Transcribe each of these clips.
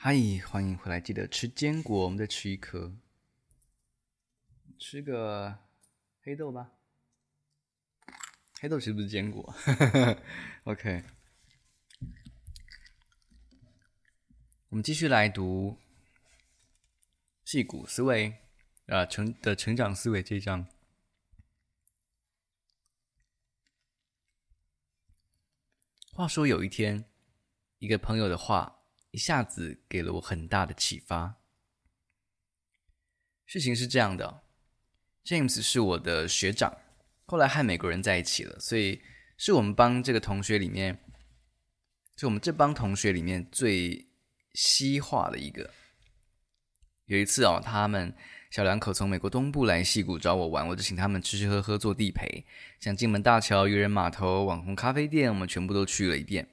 嗨，欢迎回来！记得吃坚果，我们再吃一颗，吃个黑豆吧。黑豆其实不是坚果。OK，我们继续来读《矽谷思维》啊、成的成长思维这一章。话说有一天，一个朋友的话。一下子给了我很大的启发。事情是这样的，James 是我的学长，后来和美国人在一起了，所以是我们帮这个同学里面，就我们这帮同学里面最西化的一个。有一次哦，他们小两口从美国东部来西谷找我玩，我就请他们吃吃喝喝做地陪，像金门大桥、渔人码头、网红咖啡店，我们全部都去了一遍。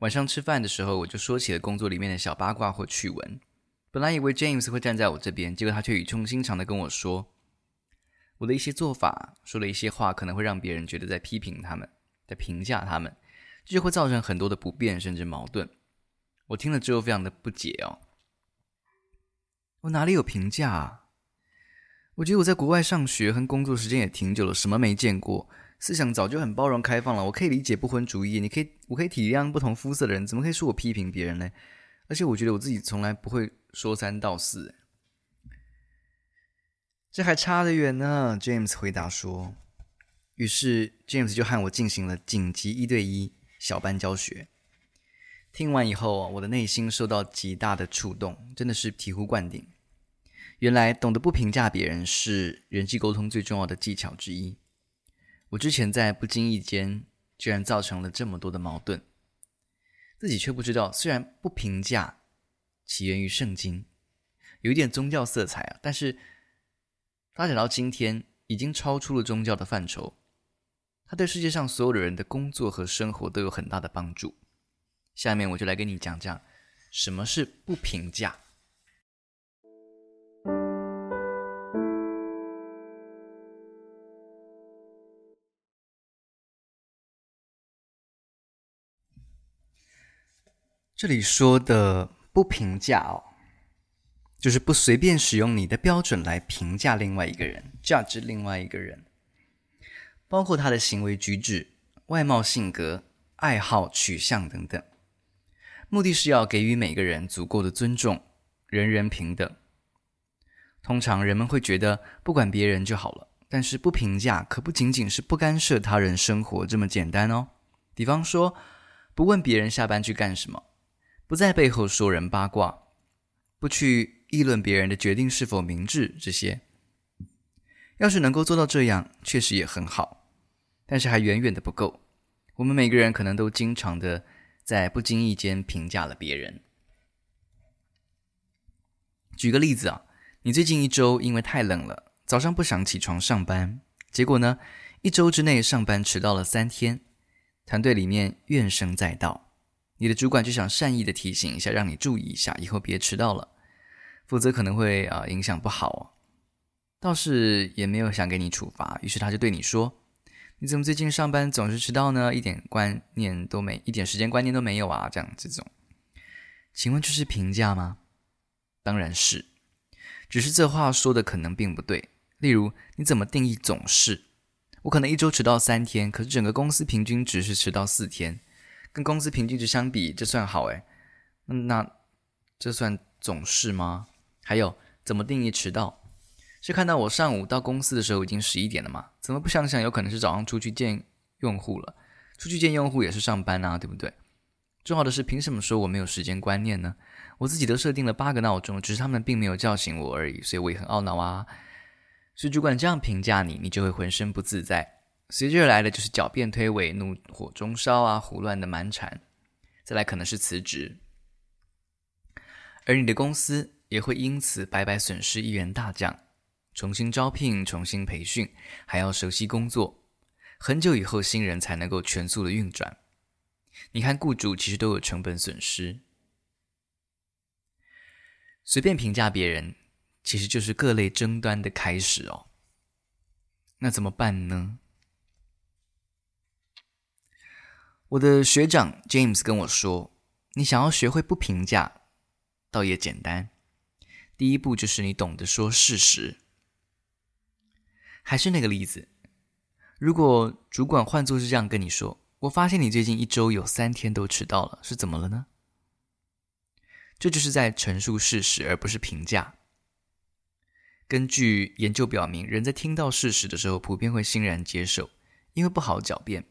晚上吃饭的时候，我就说起了工作里面的小八卦或趣闻。本来以为 James 会站在我这边，结果他却语重心长的跟我说，我的一些做法，说了一些话，可能会让别人觉得在批评他们，在评价他们，这就会造成很多的不便甚至矛盾。我听了之后非常的不解哦，我哪里有评价啊？我觉得我在国外上学和工作时间也挺久了，什么没见过。思想早就很包容开放了，我可以理解不婚主义，你可以，我可以体谅不同肤色的人，怎么可以说我批评别人呢？而且我觉得我自己从来不会说三道四。这还差得远呢，James 回答说。于是 James 就和我进行了紧急一对一小班教学。听完以后，我的内心受到极大的触动，真的是醍醐灌顶。原来懂得不评价别人是人际沟通最重要的技巧之一。我之前在不经意间，居然造成了这么多的矛盾，自己却不知道。虽然不评价起源于圣经，有一点宗教色彩啊，但是发展到今天，已经超出了宗教的范畴。它对世界上所有的人的工作和生活都有很大的帮助。下面我就来跟你讲讲，什么是不评价。这里说的不评价哦，就是不随便使用你的标准来评价另外一个人，judge 另外一个人，包括他的行为举止、外貌、性格、爱好、取向等等。目的是要给予每个人足够的尊重，人人平等。通常人们会觉得不管别人就好了，但是不评价可不仅仅是不干涉他人生活这么简单哦。比方说，不问别人下班去干什么。不在背后说人八卦，不去议论别人的决定是否明智，这些要是能够做到这样，确实也很好，但是还远远的不够。我们每个人可能都经常的在不经意间评价了别人。举个例子啊，你最近一周因为太冷了，早上不想起床上班，结果呢，一周之内上班迟到了三天，团队里面怨声载道。你的主管就想善意的提醒一下，让你注意一下，以后别迟到了，否则可能会啊影响不好哦。倒是也没有想给你处罚，于是他就对你说：“你怎么最近上班总是迟到呢？一点观念都没，一点时间观念都没有啊！”这样这种，请问这是评价吗？当然是，只是这话说的可能并不对。例如，你怎么定义总是？我可能一周迟到三天，可是整个公司平均只是迟到四天。跟公司平均值相比，这算好诶。那这算总是吗？还有，怎么定义迟到？是看到我上午到公司的时候已经十一点了吗？怎么不想想，有可能是早上出去见用户了？出去见用户也是上班啊，对不对？重要的是，凭什么说我没有时间观念呢？我自己都设定了八个闹钟，只是他们并没有叫醒我而已，所以我也很懊恼啊。所以主管这样评价你，你就会浑身不自在。随之而来的就是狡辩推诿、怒火中烧啊，胡乱的蛮缠，再来可能是辞职，而你的公司也会因此白白损失一员大将，重新招聘、重新培训，还要熟悉工作，很久以后新人才能够全速的运转。你看，雇主其实都有成本损失，随便评价别人，其实就是各类争端的开始哦。那怎么办呢？我的学长 James 跟我说：“你想要学会不评价，倒也简单。第一步就是你懂得说事实。还是那个例子，如果主管换作是这样跟你说：“我发现你最近一周有三天都迟到了，是怎么了呢？”这就是在陈述事实，而不是评价。根据研究表明，人在听到事实的时候，普遍会欣然接受，因为不好狡辩。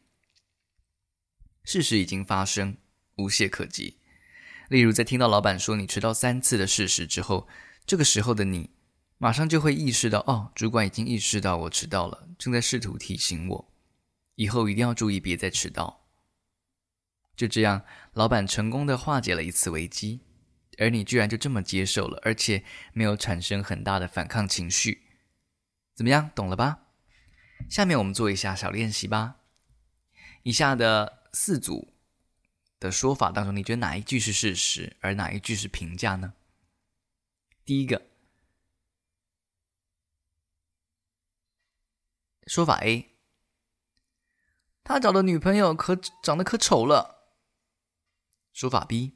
事实已经发生，无懈可击。例如，在听到老板说你迟到三次的事实之后，这个时候的你，马上就会意识到，哦，主管已经意识到我迟到了，正在试图提醒我，以后一定要注意，别再迟到。就这样，老板成功的化解了一次危机。而你居然就这么接受了，而且没有产生很大的反抗情绪，怎么样？懂了吧？下面我们做一下小练习吧。以下的四组的说法当中，你觉得哪一句是事实，而哪一句是评价呢？第一个说法 A，他找的女朋友可长得可丑了。说法 B。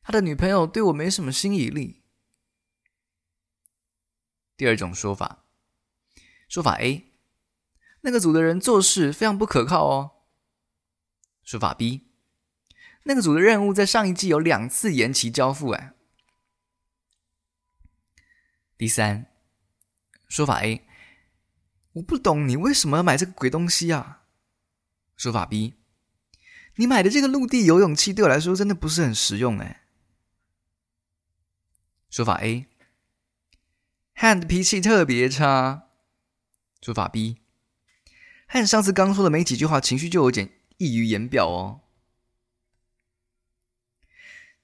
他的女朋友对我没什么吸引力。第二种说法，说法 A，那个组的人做事非常不可靠哦。说法 B，那个组的任务在上一季有两次延期交付，哎。第三，说法 A，我不懂你为什么要买这个鬼东西啊。说法 B，你买的这个陆地游泳器对我来说真的不是很实用，哎。说法 A，Han 的脾气特别差。说法 B，Han 上次刚说的没几句话，情绪就有点溢于言表哦。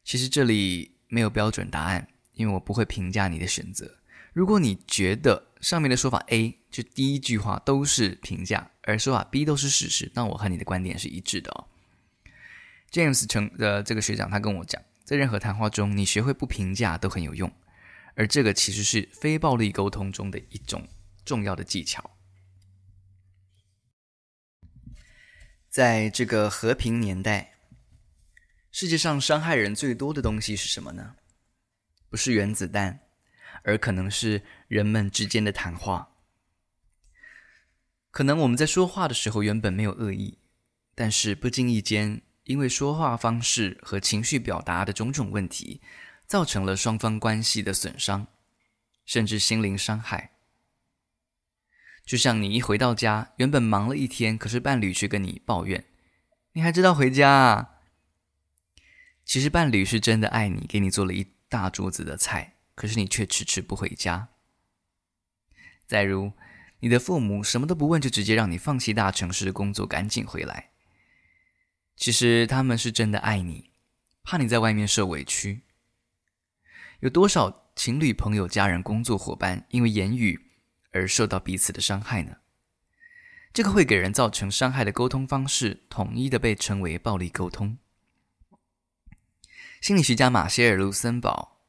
其实这里没有标准答案，因为我不会评价你的选择。如果你觉得上面的说法 A 就第一句话都是评价，而说法 B 都是事实，那我和你的观点是一致的哦。James 成的这个学长他跟我讲。在任何谈话中，你学会不评价都很有用，而这个其实是非暴力沟通中的一种重要的技巧。在这个和平年代，世界上伤害人最多的东西是什么呢？不是原子弹，而可能是人们之间的谈话。可能我们在说话的时候原本没有恶意，但是不经意间。因为说话方式和情绪表达的种种问题，造成了双方关系的损伤，甚至心灵伤害。就像你一回到家，原本忙了一天，可是伴侣却跟你抱怨：“你还知道回家啊？”其实伴侣是真的爱你，给你做了一大桌子的菜，可是你却迟迟不回家。再如，你的父母什么都不问，就直接让你放弃大城市的工作，赶紧回来。其实他们是真的爱你，怕你在外面受委屈。有多少情侣、朋友、家人、工作伙伴因为言语而受到彼此的伤害呢？这个会给人造成伤害的沟通方式，统一的被称为暴力沟通。心理学家马歇尔·卢森堡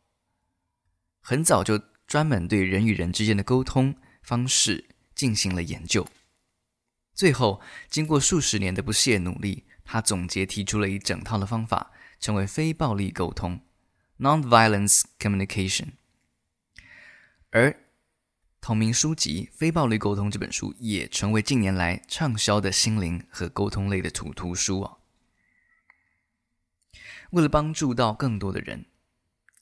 很早就专门对人与人之间的沟通方式进行了研究，最后经过数十年的不懈努力。他总结提出了一整套的方法，成为非暴力沟通 （Non-violence communication）。而同名书籍《非暴力沟通》这本书也成为近年来畅销的心灵和沟通类的图图书啊。为了帮助到更多的人，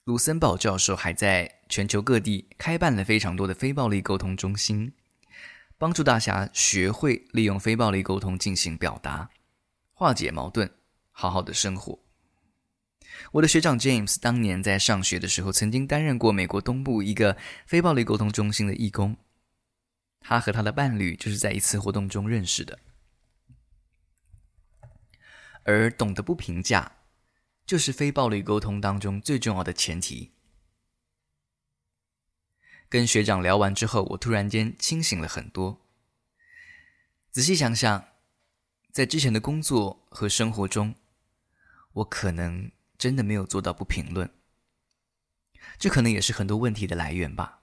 卢森堡教授还在全球各地开办了非常多的非暴力沟通中心，帮助大家学会利用非暴力沟通进行表达。化解矛盾，好好的生活。我的学长 James 当年在上学的时候，曾经担任过美国东部一个非暴力沟通中心的义工。他和他的伴侣就是在一次活动中认识的。而懂得不评价，就是非暴力沟通当中最重要的前提。跟学长聊完之后，我突然间清醒了很多。仔细想想。在之前的工作和生活中，我可能真的没有做到不评论，这可能也是很多问题的来源吧。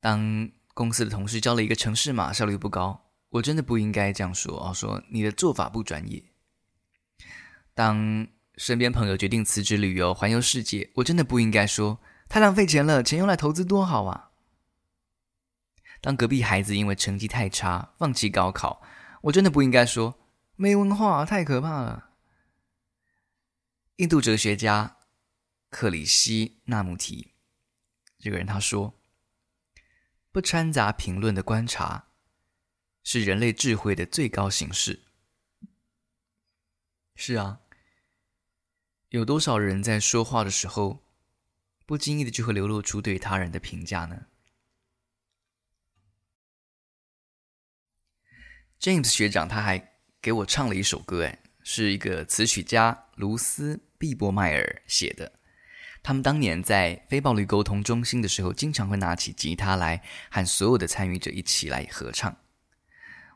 当公司的同事交了一个城市码，效率不高，我真的不应该这样说哦，说你的做法不专业。当身边朋友决定辞职旅游环游世界，我真的不应该说太浪费钱了，钱用来投资多好啊。当隔壁孩子因为成绩太差放弃高考，我真的不应该说没文化太可怕了。印度哲学家克里希纳穆提这个人他说：“不掺杂评论的观察是人类智慧的最高形式。”是啊。有多少人在说话的时候，不经意的就会流露出对他人的评价呢？James 学长他还给我唱了一首歌，哎，是一个词曲家卢斯·毕波迈尔写的。他们当年在非暴力沟通中心的时候，经常会拿起吉他来和所有的参与者一起来合唱。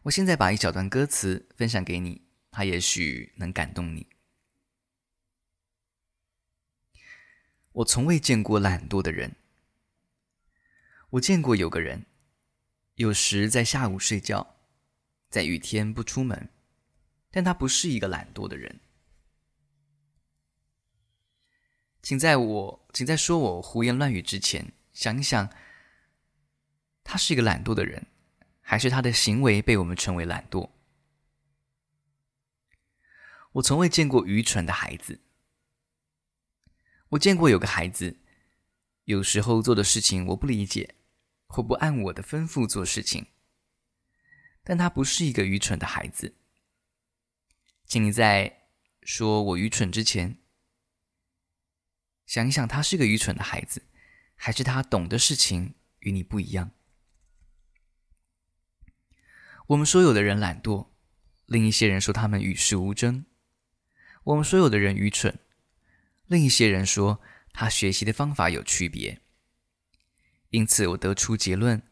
我现在把一小段歌词分享给你，它也许能感动你。我从未见过懒惰的人。我见过有个人，有时在下午睡觉，在雨天不出门，但他不是一个懒惰的人。请在我，请在说我胡言乱语之前，想一想，他是一个懒惰的人，还是他的行为被我们称为懒惰？我从未见过愚蠢的孩子。我见过有个孩子，有时候做的事情我不理解，或不按我的吩咐做事情，但他不是一个愚蠢的孩子。请你在说我愚蠢之前，想一想，他是个愚蠢的孩子，还是他懂的事情与你不一样？我们说有的人懒惰，另一些人说他们与世无争。我们说有的人愚蠢。另一些人说，他学习的方法有区别，因此我得出结论：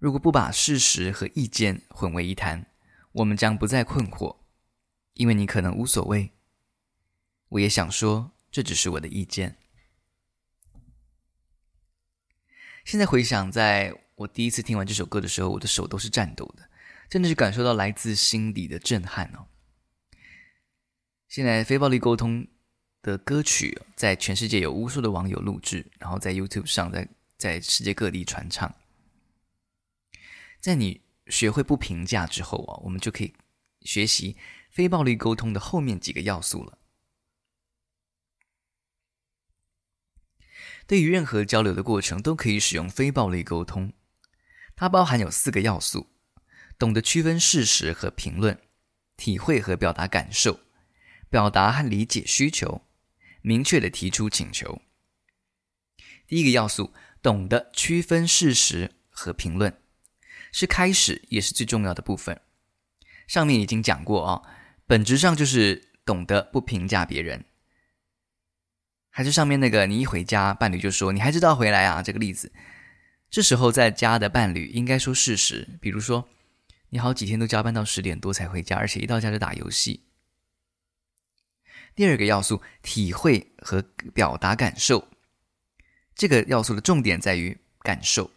如果不把事实和意见混为一谈，我们将不再困惑，因为你可能无所谓。我也想说，这只是我的意见。现在回想，在我第一次听完这首歌的时候，我的手都是颤抖的，真的是感受到来自心底的震撼哦。现在非暴力沟通的歌曲在全世界有无数的网友录制，然后在 YouTube 上，在在世界各地传唱。在你学会不评价之后啊，我们就可以学习非暴力沟通的后面几个要素了。对于任何交流的过程，都可以使用非暴力沟通。它包含有四个要素：懂得区分事实和评论，体会和表达感受，表达和理解需求。明确的提出请求。第一个要素，懂得区分事实和评论，是开始也是最重要的部分。上面已经讲过啊、哦，本质上就是懂得不评价别人。还是上面那个，你一回家，伴侣就说：“你还知道回来啊？”这个例子，这时候在家的伴侣应该说事实，比如说，你好几天都加班到十点多才回家，而且一到家就打游戏。第二个要素，体会和表达感受。这个要素的重点在于感受。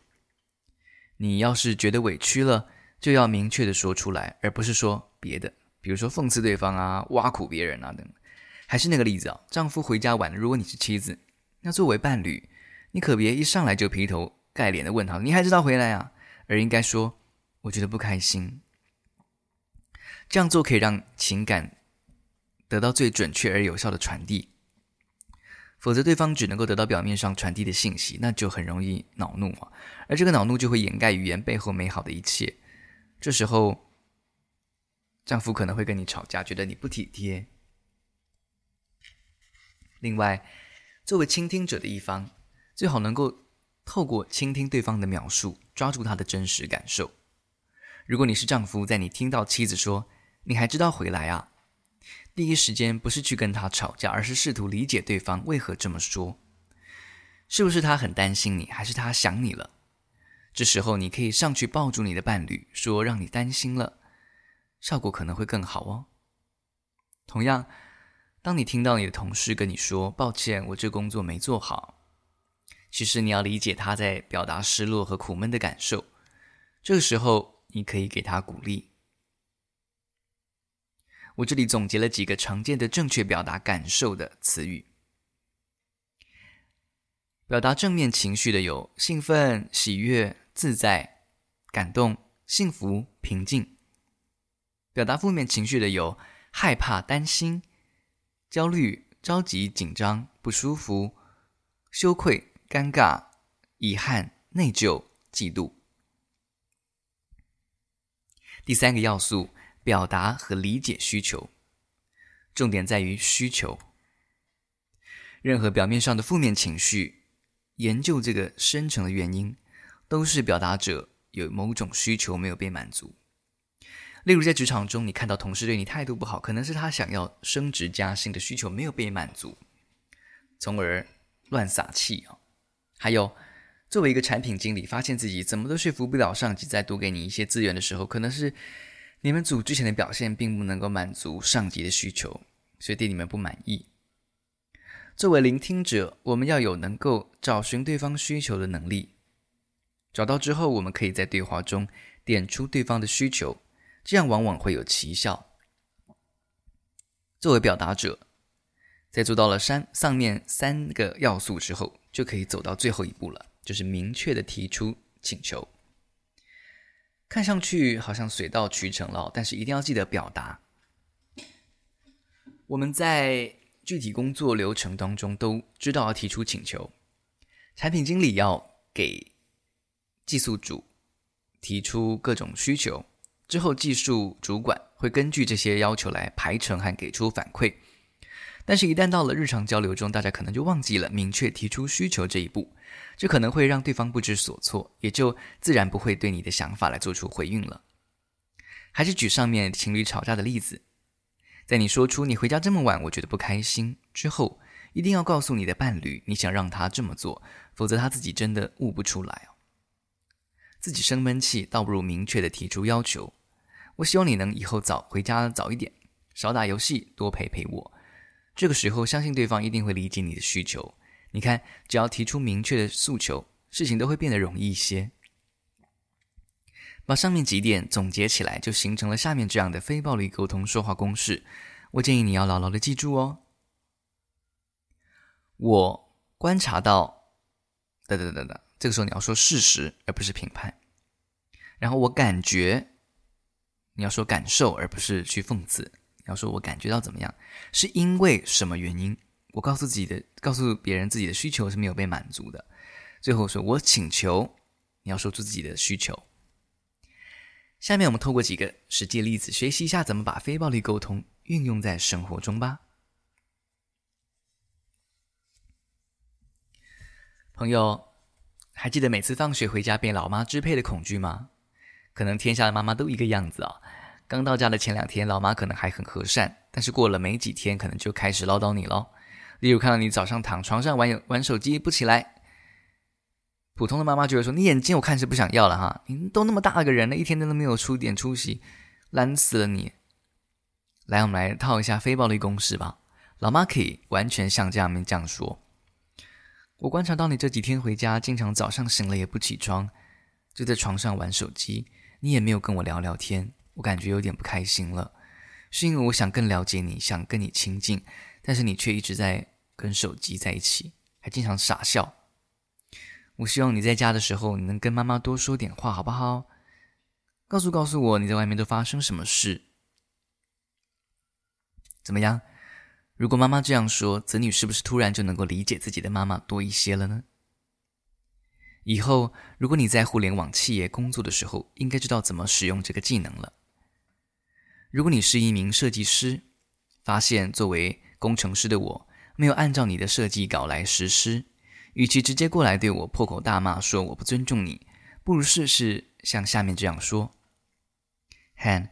你要是觉得委屈了，就要明确的说出来，而不是说别的，比如说讽刺对方啊、挖苦别人啊等。还是那个例子啊，丈夫回家晚了，如果你是妻子，那作为伴侣，你可别一上来就劈头盖脸的问他：“你还知道回来啊？”而应该说：“我觉得不开心。”这样做可以让情感。得到最准确而有效的传递，否则对方只能够得到表面上传递的信息，那就很容易恼怒啊，而这个恼怒就会掩盖语言背后美好的一切。这时候，丈夫可能会跟你吵架，觉得你不体贴。另外，作为倾听者的一方，最好能够透过倾听对方的描述，抓住他的真实感受。如果你是丈夫，在你听到妻子说“你还知道回来啊”，第一时间不是去跟他吵架，而是试图理解对方为何这么说。是不是他很担心你，还是他想你了？这时候你可以上去抱住你的伴侣，说让你担心了，效果可能会更好哦。同样，当你听到你的同事跟你说“抱歉，我这工作没做好”，其实你要理解他在表达失落和苦闷的感受。这个时候，你可以给他鼓励。我这里总结了几个常见的正确表达感受的词语。表达正面情绪的有兴奋、喜悦、自在、感动、幸福、平静；表达负面情绪的有害怕、担心、焦虑、着急、紧张、不舒服、羞愧、尴尬、遗憾、内疚、嫉妒。第三个要素，表达和理解需求，重点在于需求。任何表面上的负面情绪，研究这个深层的原因，都是表达者有某种需求没有被满足。例如，在职场中，你看到同事对你态度不好，可能是他想要升职加薪的需求没有被满足，从而乱撒气啊。还有，作为一个产品经理，发现自己怎么都说服不了上级再多给你一些资源的时候，可能是你们组之前的表现并不能够满足上级的需求，所以对你们不满意。作为聆听者，我们要有能够找寻对方需求的能力。找到之后，我们可以在对话中点出对方的需求，这样往往会有奇效。作为表达者，在做到了三上面三个要素之后，就可以走到最后一步了，就是明确的提出请求。看上去好像水到渠成了，但是一定要记得表达。我们在具体工作流程当中都知道要提出请求，产品经理要给技术组提出各种需求，之后技术主管会根据这些要求来排程和给出反馈。但是，一旦到了日常交流中，大家可能就忘记了明确提出需求这一步，这可能会让对方不知所措，也就自然不会对你的想法来做出回应了。还是举上面情侣吵架的例子。在你说出“你回家这么晚，我觉得不开心”之后，一定要告诉你的伴侣，你想让他这么做，否则他自己真的悟不出来哦。自己生闷气，倒不如明确的提出要求。我希望你能以后早回家早一点，少打游戏，多陪陪我。这个时候，相信对方一定会理解你的需求。你看，只要提出明确的诉求，事情都会变得容易一些。把上面几点总结起来，就形成了下面这样的非暴力沟通说话公式。我建议你要牢牢的记住哦。我观察到，等等等等，这个时候你要说事实，而不是评判。然后我感觉，你要说感受，而不是去讽刺。你要说我感觉到怎么样，是因为什么原因？我告诉自己的，告诉别人自己的需求是没有被满足的。最后说我请求，你要说出自己的需求。下面我们透过几个实际例子，学习一下怎么把非暴力沟通运用在生活中吧。朋友，还记得每次放学回家被老妈支配的恐惧吗？可能天下的妈妈都一个样子啊、刚到家的前两天，老妈可能还很和善，但是过了没几天，可能就开始唠叨你喽。例如看到你早上躺床上玩玩手机不起来。普通的妈妈就会说：“你眼睛我看是不想要了哈，你都那么大个人了，一天都没有出点出息，懒死了你。”来，我们来套一下非暴力公式吧。老妈可以完全像这样面这样说：“我观察到你这几天回家，经常早上醒了也不起床，就在床上玩手机，你也没有跟我聊聊天，我感觉有点不开心了。是因为我想更了解你，想跟你亲近，但是你却一直在跟手机在一起，还经常傻笑。”我希望你在家的时候，你能跟妈妈多说点话，好不好？告诉告诉我你在外面都发生什么事？怎么样？如果妈妈这样说，子女是不是突然就能够理解自己的妈妈多一些了呢？以后如果你在互联网企业工作的时候，应该知道怎么使用这个技能了。如果你是一名设计师，发现作为工程师的我没有按照你的设计稿来实施。与其直接过来对我破口大骂，说我不尊重你，不如试试像下面这样说：Han，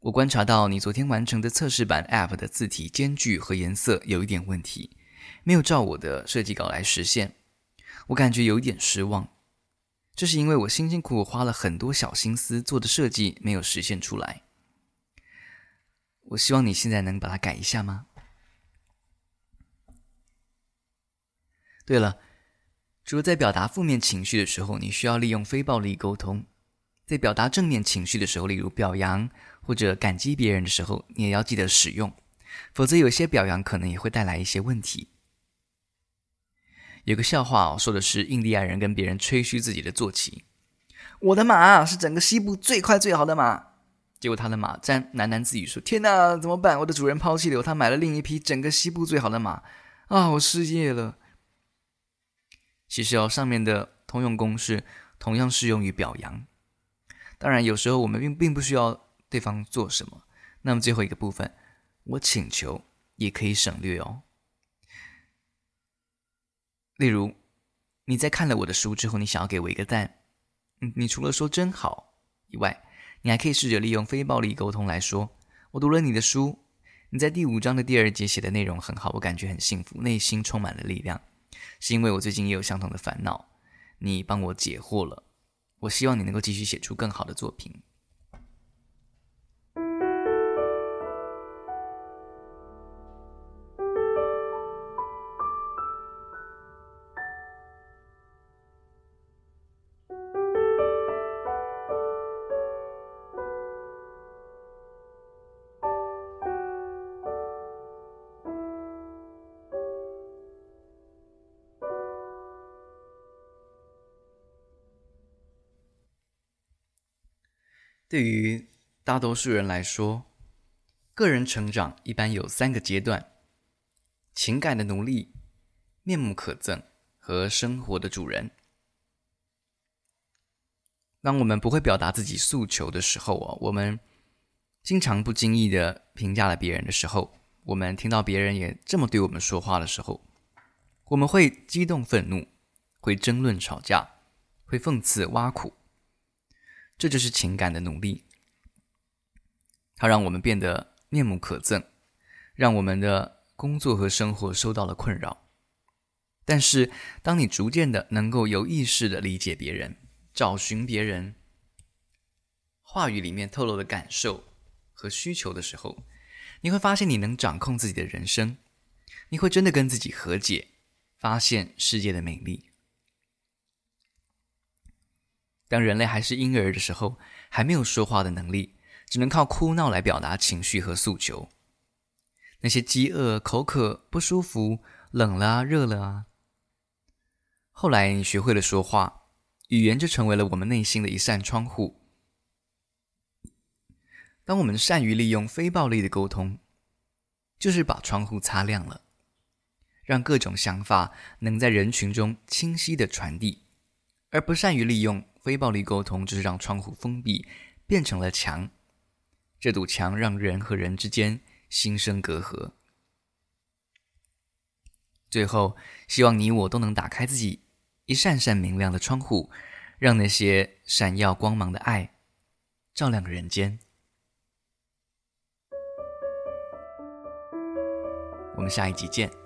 我观察到你昨天完成的测试版 App 的字体间距和颜色有一点问题，没有照我的设计稿来实现，我感觉有一点失望。这是因为我辛辛苦苦花了很多小心思做的设计没有实现出来。我希望你现在能把它改一下吗？对了，除了在表达负面情绪的时候，你需要利用非暴力沟通，在表达正面情绪的时候，例如表扬或者感激别人的时候，你也要记得使用，否则有些表扬可能也会带来一些问题。有个笑话哦，说的是印第安人跟别人吹嘘自己的坐骑：“我的马是整个西部最快最好的马。”结果他的马在喃喃自语说：“天哪，怎么办？我的主人抛弃了我，他买了另一匹整个西部最好的马啊！我失业了。”其实哦，上面的通用公式同样适用于表扬。当然，有时候我们并并不需要对方做什么。那么最后一个部分，我请求也可以省略哦。例如，你在看了我的书之后，你想要给我一个赞，嗯，你除了说真好以外，你还可以试着利用非暴力沟通来说：我读了你的书，你在第五章的第二节写的内容很好，我感觉很幸福，内心充满了力量，是因为我最近也有相同的烦恼，你帮我解惑了。我希望你能够继续写出更好的作品。对于大多数人来说，个人成长一般有三个阶段：情感的奴隶、面目可憎和生活的主人。当我们不会表达自己诉求的时候啊，我们经常不经意的评价了别人的时候，我们听到别人也这么对我们说话的时候，我们会激动愤怒，会争论吵架，会讽刺挖苦。这就是情感的努力，它让我们变得面目可憎，让我们的工作和生活受到了困扰。但是，当你逐渐的能够有意识的理解别人，找寻别人话语里面透露的感受和需求的时候，你会发现你能掌控自己的人生，你会真的跟自己和解，发现世界的美丽。当人类还是婴儿的时候，还没有说话的能力，只能靠哭闹来表达情绪和诉求。那些饥饿、口渴、不舒服、冷了啊、热了啊。后来你学会了说话，语言就成为了我们内心的一扇窗户。当我们善于利用非暴力的沟通，就是把窗户擦亮了，让各种想法能在人群中清晰的传递，而不善于利用。非暴力沟通就是让窗户封闭，变成了墙。这堵墙让人和人之间心生隔阂。最后，希望你我都能打开自己一扇扇明亮的窗户，让那些闪耀光芒的爱照亮人间。我们下一集见。